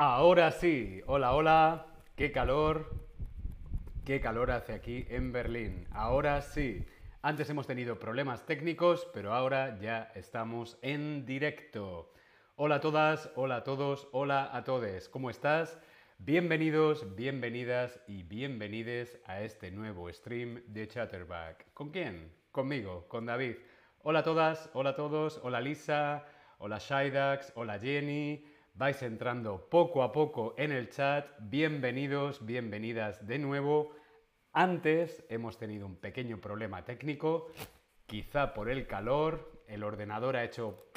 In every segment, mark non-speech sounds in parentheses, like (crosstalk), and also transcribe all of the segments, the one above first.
Ahora sí, hola, hola, qué calor, qué calor hace aquí en Berlín. Ahora sí, antes hemos tenido problemas técnicos, pero ahora ya estamos en directo. Hola a todas, hola a todos, hola a todos, ¿cómo estás? Bienvenidos, bienvenidas y bienvenides a este nuevo stream de Chatterback. ¿Con quién? Conmigo, con David. Hola a todas, hola a todos, hola Lisa, hola Shaidax, hola Jenny. Vais entrando poco a poco en el chat. Bienvenidos, bienvenidas de nuevo. Antes hemos tenido un pequeño problema técnico, quizá por el calor. El ordenador ha hecho...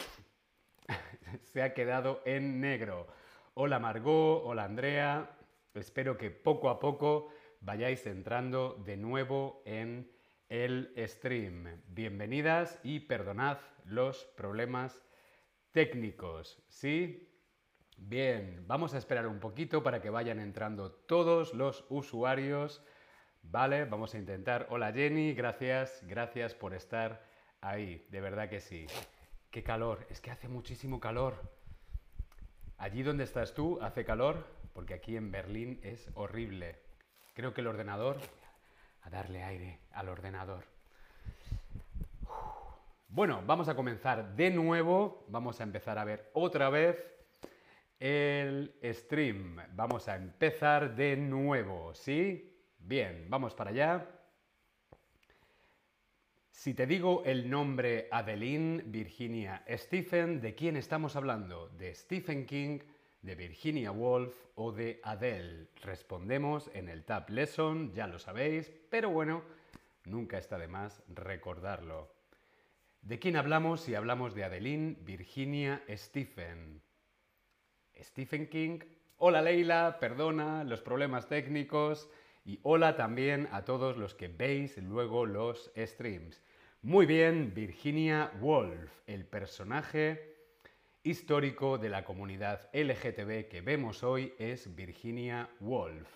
(laughs) se ha quedado en negro. Hola Margot, hola Andrea. Espero que poco a poco vayáis entrando de nuevo en el stream. Bienvenidas y perdonad los problemas técnicos. ¿Sí? Bien, vamos a esperar un poquito para que vayan entrando todos los usuarios. Vale, vamos a intentar. Hola Jenny, gracias, gracias por estar ahí. De verdad que sí. Qué calor, es que hace muchísimo calor. Allí donde estás tú hace calor, porque aquí en Berlín es horrible. Creo que el ordenador, a darle aire al ordenador. Bueno, vamos a comenzar de nuevo. Vamos a empezar a ver otra vez el stream. Vamos a empezar de nuevo, ¿sí? Bien, vamos para allá. Si te digo el nombre Adeline Virginia Stephen, ¿de quién estamos hablando? ¿De Stephen King, de Virginia Woolf o de Adele? Respondemos en el Tab Lesson, ya lo sabéis, pero bueno, nunca está de más recordarlo. ¿De quién hablamos si hablamos de Adeline Virginia Stephen? Stephen King. Hola Leila, perdona los problemas técnicos. Y hola también a todos los que veis luego los streams. Muy bien, Virginia Woolf, el personaje histórico de la comunidad LGTB que vemos hoy es Virginia Woolf.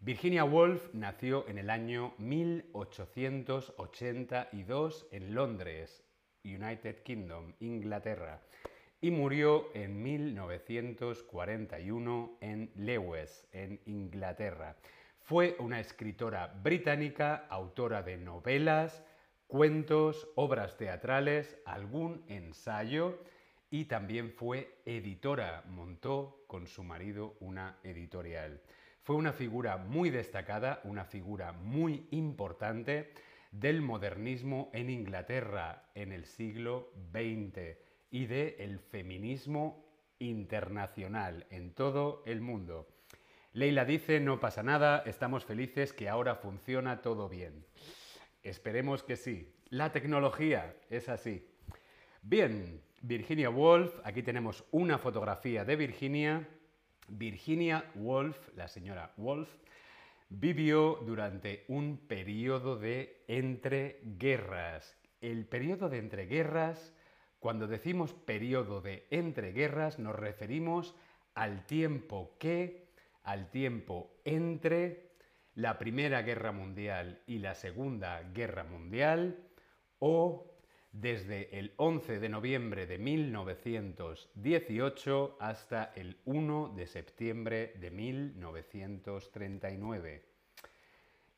Virginia Woolf nació en el año 1882 en Londres, United Kingdom, Inglaterra, y murió en 1941 en Lewes, en Inglaterra. Fue una escritora británica, autora de novelas, cuentos, obras teatrales, algún ensayo y también fue editora, montó con su marido una editorial. Fue una figura muy destacada, una figura muy importante del modernismo en Inglaterra en el siglo XX y del feminismo internacional en todo el mundo. Leila dice, no pasa nada, estamos felices que ahora funciona todo bien. Esperemos que sí. La tecnología es así. Bien, Virginia Woolf, aquí tenemos una fotografía de Virginia. Virginia Woolf, la señora Woolf, vivió durante un periodo de entreguerras. El periodo de entreguerras, cuando decimos periodo de entreguerras, nos referimos al tiempo que al tiempo entre la Primera Guerra Mundial y la Segunda Guerra Mundial o desde el 11 de noviembre de 1918 hasta el 1 de septiembre de 1939.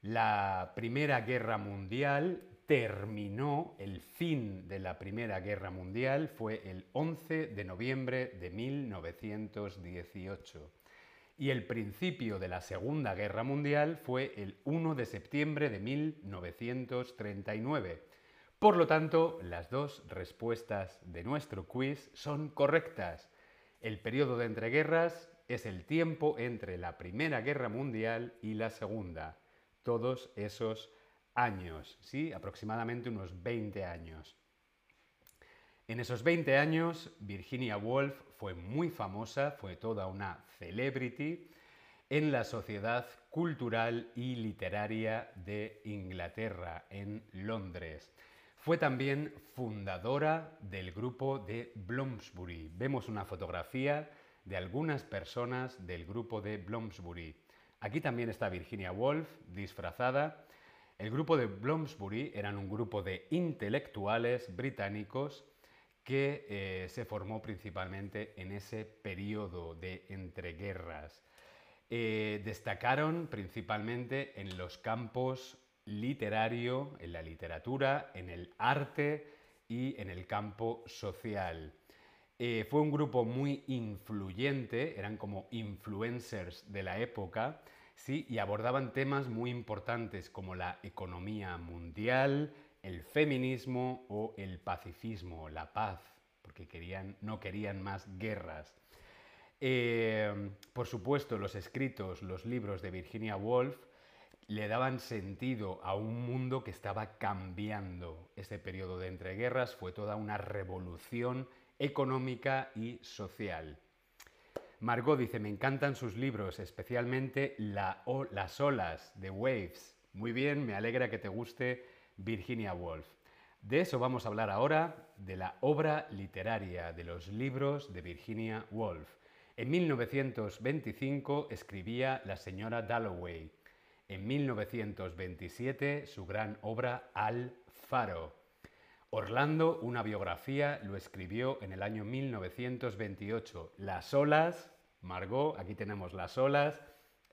La Primera Guerra Mundial terminó, el fin de la Primera Guerra Mundial fue el 11 de noviembre de 1918 y el principio de la Segunda Guerra Mundial fue el 1 de septiembre de 1939. Por lo tanto, las dos respuestas de nuestro quiz son correctas. El periodo de entreguerras es el tiempo entre la Primera Guerra Mundial y la Segunda. Todos esos años, ¿sí? Aproximadamente unos 20 años. En esos 20 años, Virginia Woolf fue muy famosa, fue toda una celebrity en la sociedad cultural y literaria de Inglaterra, en Londres. Fue también fundadora del grupo de Bloomsbury. Vemos una fotografía de algunas personas del grupo de Bloomsbury. Aquí también está Virginia Woolf disfrazada. El grupo de Bloomsbury eran un grupo de intelectuales británicos que eh, se formó principalmente en ese periodo de entreguerras. Eh, destacaron principalmente en los campos literario, en la literatura, en el arte y en el campo social. Eh, fue un grupo muy influyente, eran como influencers de la época, ¿sí? y abordaban temas muy importantes como la economía mundial, el feminismo o el pacifismo, la paz, porque querían, no querían más guerras. Eh, por supuesto, los escritos, los libros de Virginia Woolf le daban sentido a un mundo que estaba cambiando. Este periodo de entreguerras fue toda una revolución económica y social. Margot dice, me encantan sus libros, especialmente Las olas de Waves. Muy bien, me alegra que te guste Virginia Woolf. De eso vamos a hablar ahora, de la obra literaria, de los libros de Virginia Woolf. En 1925 escribía La señora Dalloway. En 1927 su gran obra Al Faro. Orlando, una biografía, lo escribió en el año 1928. Las olas, Margot, aquí tenemos las olas,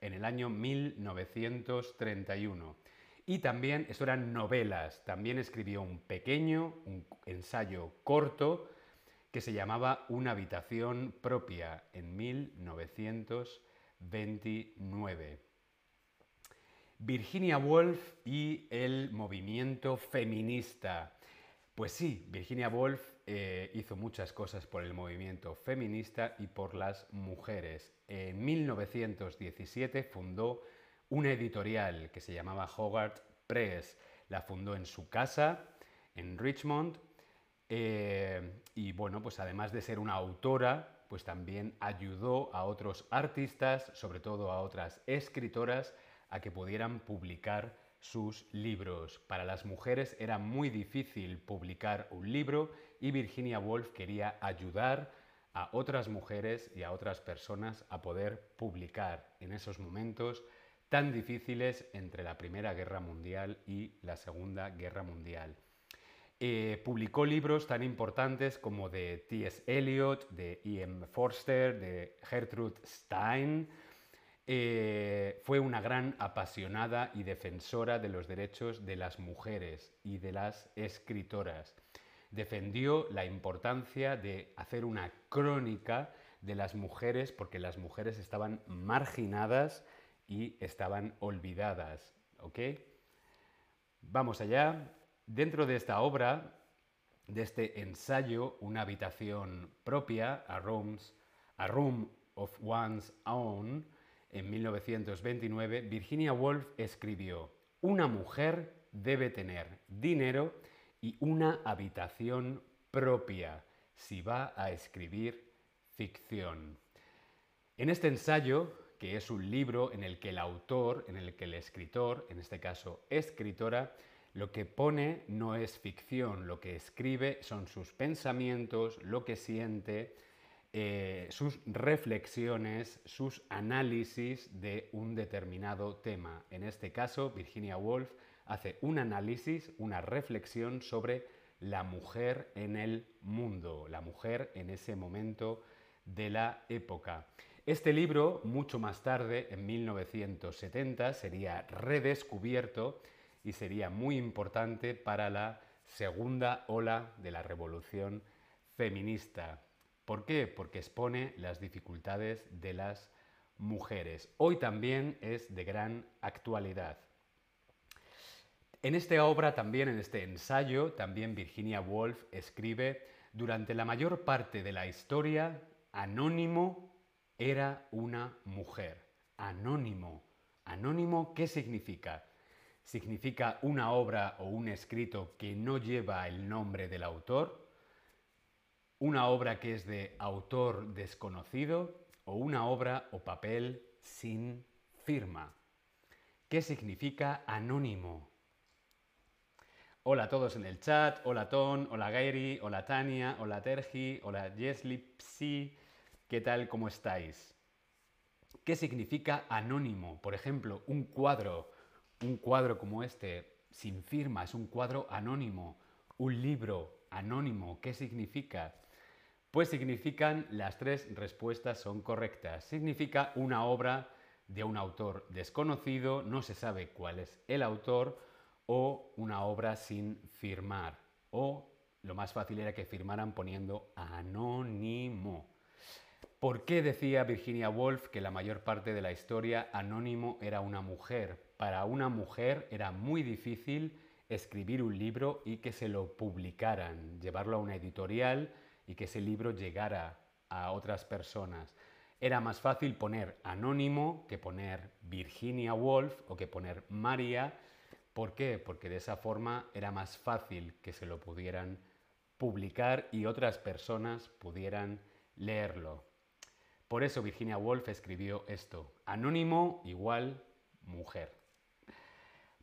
en el año 1931. Y también, eso eran novelas, también escribió un pequeño, un ensayo corto, que se llamaba Una habitación propia en 1929. Virginia Woolf y el movimiento feminista. Pues sí, Virginia Woolf eh, hizo muchas cosas por el movimiento feminista y por las mujeres. En 1917 fundó una editorial que se llamaba Hogarth Press. La fundó en su casa, en Richmond, eh, y bueno, pues además de ser una autora, pues también ayudó a otros artistas, sobre todo a otras escritoras, a que pudieran publicar sus libros. Para las mujeres era muy difícil publicar un libro y Virginia Woolf quería ayudar a otras mujeres y a otras personas a poder publicar en esos momentos tan difíciles entre la Primera Guerra Mundial y la Segunda Guerra Mundial. Eh, publicó libros tan importantes como de T.S. Eliot, de E.M. Forster, de Gertrude Stein. Eh, fue una gran apasionada y defensora de los derechos de las mujeres y de las escritoras. Defendió la importancia de hacer una crónica de las mujeres porque las mujeres estaban marginadas y estaban olvidadas. ¿Ok? Vamos allá. Dentro de esta obra, de este ensayo, Una habitación propia, a, a Room of One's Own, en 1929, Virginia Woolf escribió, Una mujer debe tener dinero y una habitación propia si va a escribir ficción. En este ensayo, que es un libro en el que el autor, en el que el escritor, en este caso escritora, lo que pone no es ficción, lo que escribe son sus pensamientos, lo que siente, eh, sus reflexiones, sus análisis de un determinado tema. En este caso, Virginia Woolf hace un análisis, una reflexión sobre la mujer en el mundo, la mujer en ese momento de la época. Este libro, mucho más tarde, en 1970, sería redescubierto y sería muy importante para la segunda ola de la revolución feminista. ¿Por qué? Porque expone las dificultades de las mujeres. Hoy también es de gran actualidad. En esta obra, también en este ensayo, también Virginia Woolf escribe, durante la mayor parte de la historia, Anónimo era una mujer. Anónimo. Anónimo, ¿qué significa? Significa una obra o un escrito que no lleva el nombre del autor, una obra que es de autor desconocido o una obra o papel sin firma. ¿Qué significa anónimo? Hola a todos en el chat, hola Ton, hola Gairi, hola Tania, hola Tergi, hola Jesli Psi, ¿Qué tal? ¿Cómo estáis? ¿Qué significa anónimo? Por ejemplo, un cuadro, un cuadro como este, sin firma, es un cuadro anónimo. Un libro anónimo, ¿qué significa? Pues significan, las tres respuestas son correctas. Significa una obra de un autor desconocido, no se sabe cuál es el autor, o una obra sin firmar. O lo más fácil era que firmaran poniendo anónimo. ¿Por qué decía Virginia Woolf que la mayor parte de la historia anónimo era una mujer? Para una mujer era muy difícil escribir un libro y que se lo publicaran, llevarlo a una editorial y que ese libro llegara a otras personas. Era más fácil poner anónimo que poner Virginia Woolf o que poner María. ¿Por qué? Porque de esa forma era más fácil que se lo pudieran publicar y otras personas pudieran leerlo. Por eso Virginia Woolf escribió esto, anónimo igual mujer.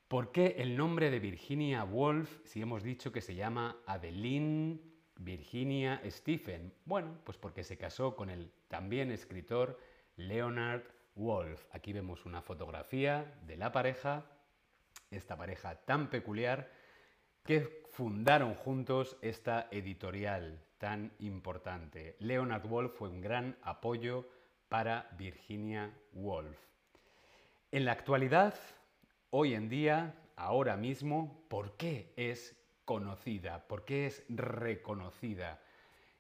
¿Por qué el nombre de Virginia Woolf si hemos dicho que se llama Adeline Virginia Stephen? Bueno, pues porque se casó con el también escritor Leonard Woolf. Aquí vemos una fotografía de la pareja, esta pareja tan peculiar, que fundaron juntos esta editorial tan importante. Leonard Woolf fue un gran apoyo para Virginia Woolf. En la actualidad, hoy en día, ahora mismo, ¿por qué es conocida? ¿Por qué es reconocida?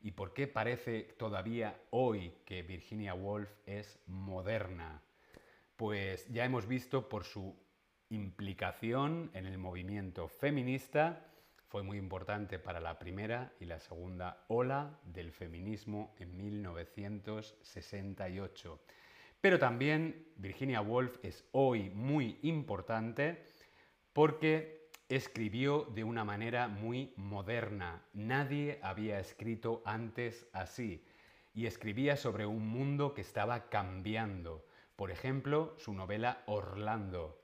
¿Y por qué parece todavía hoy que Virginia Woolf es moderna? Pues ya hemos visto por su implicación en el movimiento feminista, fue muy importante para la primera y la segunda ola del feminismo en 1968. Pero también Virginia Woolf es hoy muy importante porque escribió de una manera muy moderna. Nadie había escrito antes así. Y escribía sobre un mundo que estaba cambiando. Por ejemplo, su novela Orlando.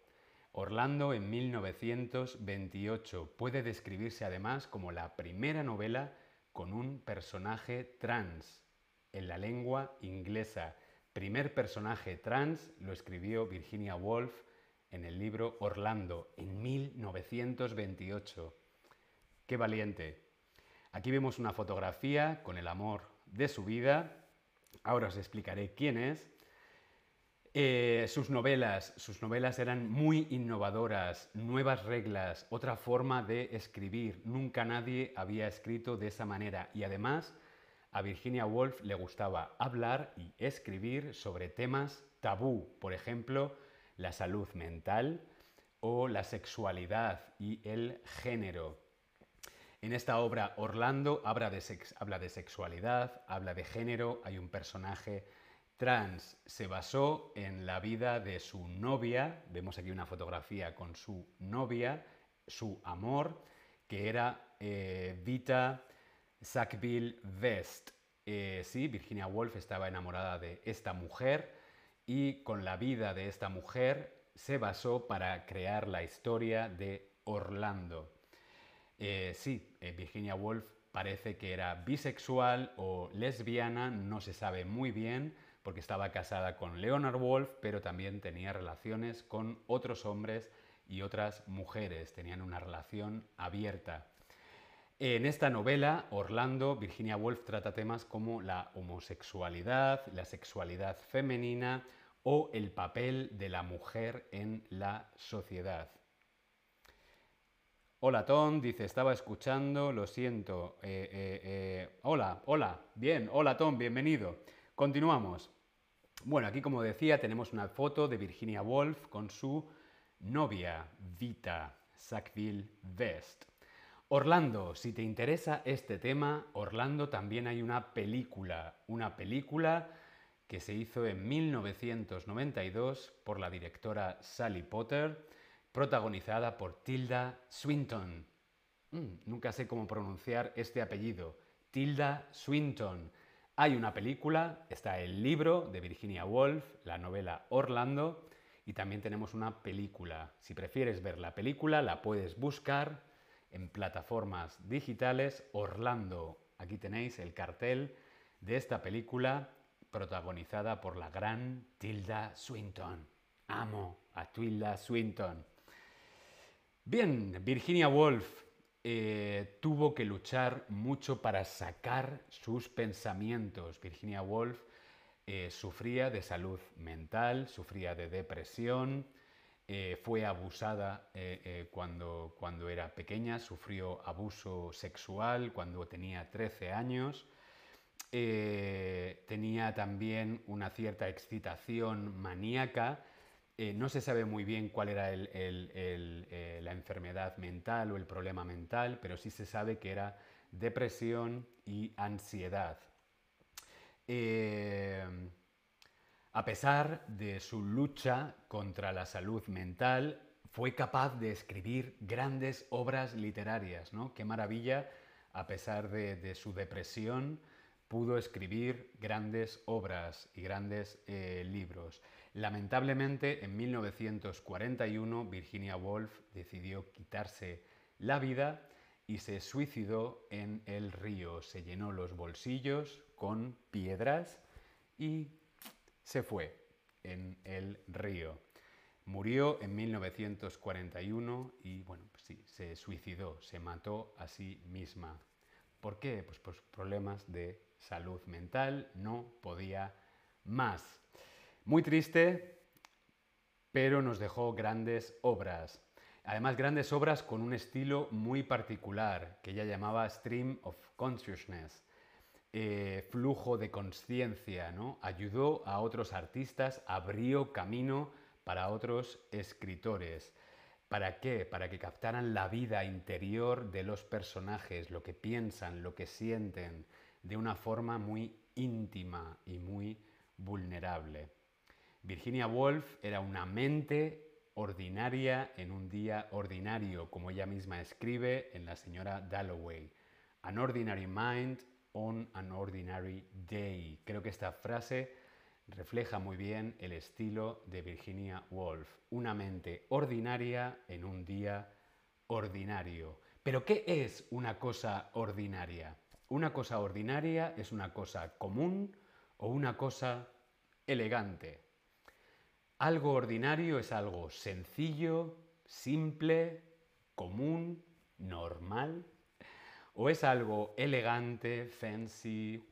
Orlando en 1928 puede describirse además como la primera novela con un personaje trans en la lengua inglesa primer personaje trans lo escribió Virginia Woolf en el libro Orlando en 1928. ¡Qué valiente! Aquí vemos una fotografía con el amor de su vida. Ahora os explicaré quién es. Eh, sus novelas, sus novelas eran muy innovadoras, nuevas reglas, otra forma de escribir. Nunca nadie había escrito de esa manera y además a Virginia Woolf le gustaba hablar y escribir sobre temas tabú, por ejemplo, la salud mental o la sexualidad y el género. En esta obra Orlando habla de, habla de sexualidad, habla de género, hay un personaje trans. Se basó en la vida de su novia, vemos aquí una fotografía con su novia, su amor, que era eh, Vita Sackville West. Eh, sí, Virginia Woolf estaba enamorada de esta mujer y con la vida de esta mujer se basó para crear la historia de Orlando. Eh, sí, eh, Virginia Woolf parece que era bisexual o lesbiana, no se sabe muy bien, porque estaba casada con Leonard Woolf, pero también tenía relaciones con otros hombres y otras mujeres, tenían una relación abierta. En esta novela, Orlando, Virginia Woolf trata temas como la homosexualidad, la sexualidad femenina o el papel de la mujer en la sociedad. Hola Tom, dice, estaba escuchando, lo siento. Eh, eh, eh, hola, hola, bien, hola Tom, bienvenido. Continuamos. Bueno, aquí como decía tenemos una foto de Virginia Woolf con su novia, Vita Sackville West. Orlando, si te interesa este tema, Orlando también hay una película, una película que se hizo en 1992 por la directora Sally Potter, protagonizada por Tilda Swinton. Mm, nunca sé cómo pronunciar este apellido. Tilda Swinton. Hay una película, está el libro de Virginia Woolf, la novela Orlando, y también tenemos una película. Si prefieres ver la película, la puedes buscar en plataformas digitales. Orlando, aquí tenéis el cartel de esta película protagonizada por la gran Tilda Swinton. Amo a Tilda Swinton. Bien, Virginia Woolf. eh, tuvo que luchar mucho para sacar sus pensamientos. Virginia Woolf eh, sufría de salud mental, sufría de depresión, eh, fue abusada cuando, cuando era pequeña, sufrió abuso sexual cuando tenía 13 años. Tenía también una cierta excitación maníaca eh, no se sabe muy bien cuál era eh, la enfermedad mental o el problema mental, pero sí se sabe que era depresión y ansiedad. Eh, a pesar de su lucha contra la salud mental, fue capaz de escribir grandes obras literarias, ¿no? Qué maravilla, a pesar de, su depresión, pudo escribir grandes obras y grandes libros. Lamentablemente, en 1941, Virginia Woolf decidió quitarse la vida y se suicidó en el río. Se llenó los bolsillos con piedras y se fue en el río. Murió en 1941 y, bueno, pues sí, se suicidó, se mató a sí misma. ¿Por qué? Pues por problemas de salud mental, no podía más. Muy triste, pero nos dejó grandes obras. Además, grandes obras con un estilo muy particular, que ella llamaba Stream of Consciousness, eh, flujo de conciencia, ¿no? Ayudó a otros artistas, abrió camino para otros escritores. ¿Para qué? Para que captaran la vida interior de los personajes, lo que piensan, lo que sienten, de una forma muy íntima y muy vulnerable. Virginia Woolf era una mente ordinaria en un día ordinario, como ella misma escribe en La señora Dalloway. An ordinary mind on an ordinary day. Creo que esta frase refleja muy bien el estilo de Virginia Woolf. Una mente ordinaria en un día ordinario. Pero ¿qué es una cosa ordinaria? Una cosa ordinaria es una cosa común o una cosa elegante. Algo ordinario es algo sencillo, simple, común, normal. ¿O es algo elegante, fancy,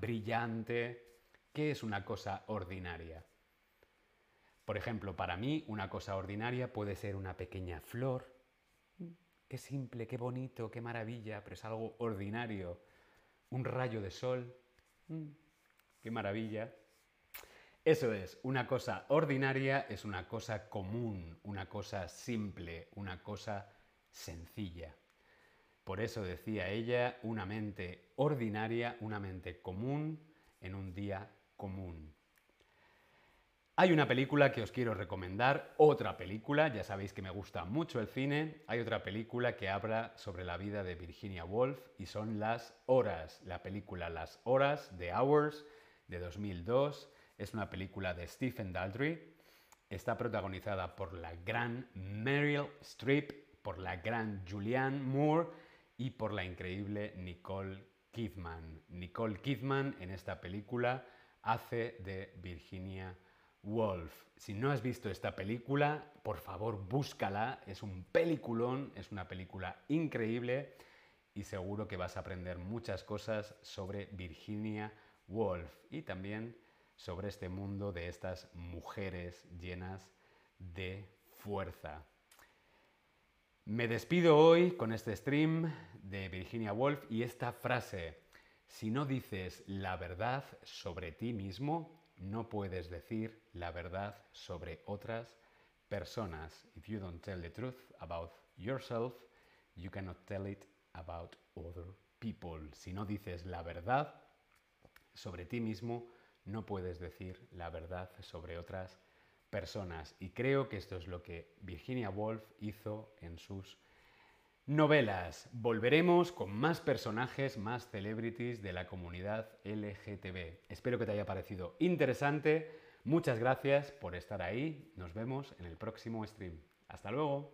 brillante? ¿Qué es una cosa ordinaria? Por ejemplo, para mí una cosa ordinaria puede ser una pequeña flor. Qué simple, qué bonito, qué maravilla, pero es algo ordinario. Un rayo de sol. Qué maravilla. Eso es, una cosa ordinaria es una cosa común, una cosa simple, una cosa sencilla. Por eso decía ella, una mente ordinaria, una mente común en un día común. Hay una película que os quiero recomendar, otra película, ya sabéis que me gusta mucho el cine, hay otra película que habla sobre la vida de Virginia Woolf y son Las Horas, la película Las Horas, The Hours, de 2002 es una película de Stephen Daldry. Está protagonizada por la gran Meryl Streep, por la gran Julianne Moore y por la increíble Nicole Kidman. Nicole Kidman en esta película hace de Virginia Woolf. Si no has visto esta película, por favor búscala. Es un peliculón, es una película increíble y seguro que vas a aprender muchas cosas sobre Virginia Woolf y también sobre este mundo de estas mujeres llenas de fuerza. Me despido hoy con este stream de Virginia Woolf y esta frase, si no dices la verdad sobre ti mismo, no puedes decir la verdad sobre otras personas. If you don't tell the truth about yourself, you cannot tell it about other people. Si no dices la verdad sobre ti mismo, no puedes decir la verdad sobre otras personas. Y creo que esto es lo que Virginia Woolf hizo en sus novelas. Volveremos con más personajes, más celebrities de la comunidad LGTB. Espero que te haya parecido interesante. Muchas gracias por estar ahí. Nos vemos en el próximo stream. Hasta luego.